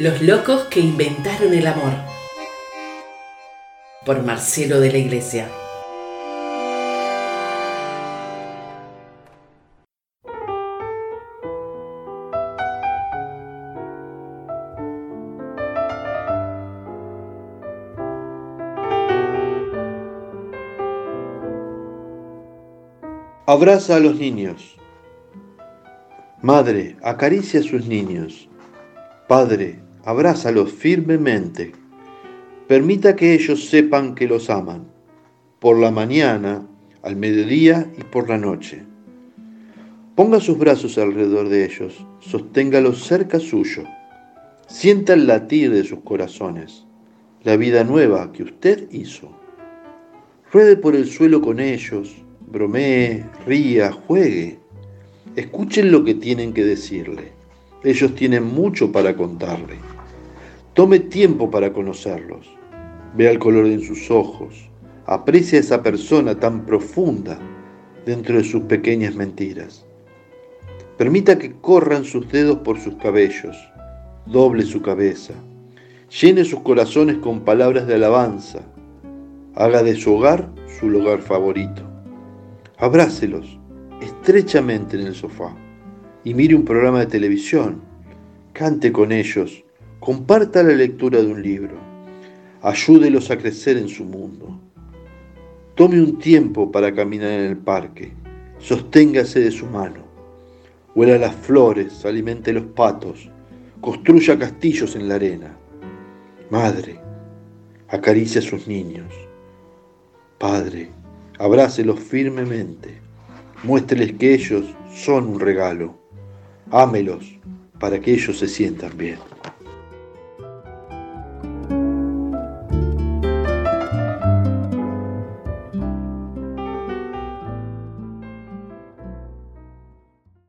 Los locos que inventaron el amor. Por Marcelo de la Iglesia. Abraza a los niños. Madre, acaricia a sus niños. Padre, abrázalos firmemente. Permita que ellos sepan que los aman, por la mañana, al mediodía y por la noche. Ponga sus brazos alrededor de ellos, sosténgalos cerca suyo. Sienta el latir de sus corazones, la vida nueva que usted hizo. Ruede por el suelo con ellos, bromee, ría, juegue. Escuchen lo que tienen que decirle. Ellos tienen mucho para contarle. Tome tiempo para conocerlos. Vea el color en sus ojos. Aprecia a esa persona tan profunda dentro de sus pequeñas mentiras. Permita que corran sus dedos por sus cabellos. Doble su cabeza. Llene sus corazones con palabras de alabanza. Haga de su hogar su lugar favorito. Abrácelos estrechamente en el sofá y mire un programa de televisión. Cante con ellos, comparta la lectura de un libro. Ayúdelos a crecer en su mundo. Tome un tiempo para caminar en el parque. Sosténgase de su mano. Huela las flores, alimente los patos. Construya castillos en la arena. Madre, acaricia a sus niños. Padre, abrácelos firmemente. Muéstreles que ellos son un regalo. Ámelos para que ellos se sientan bien.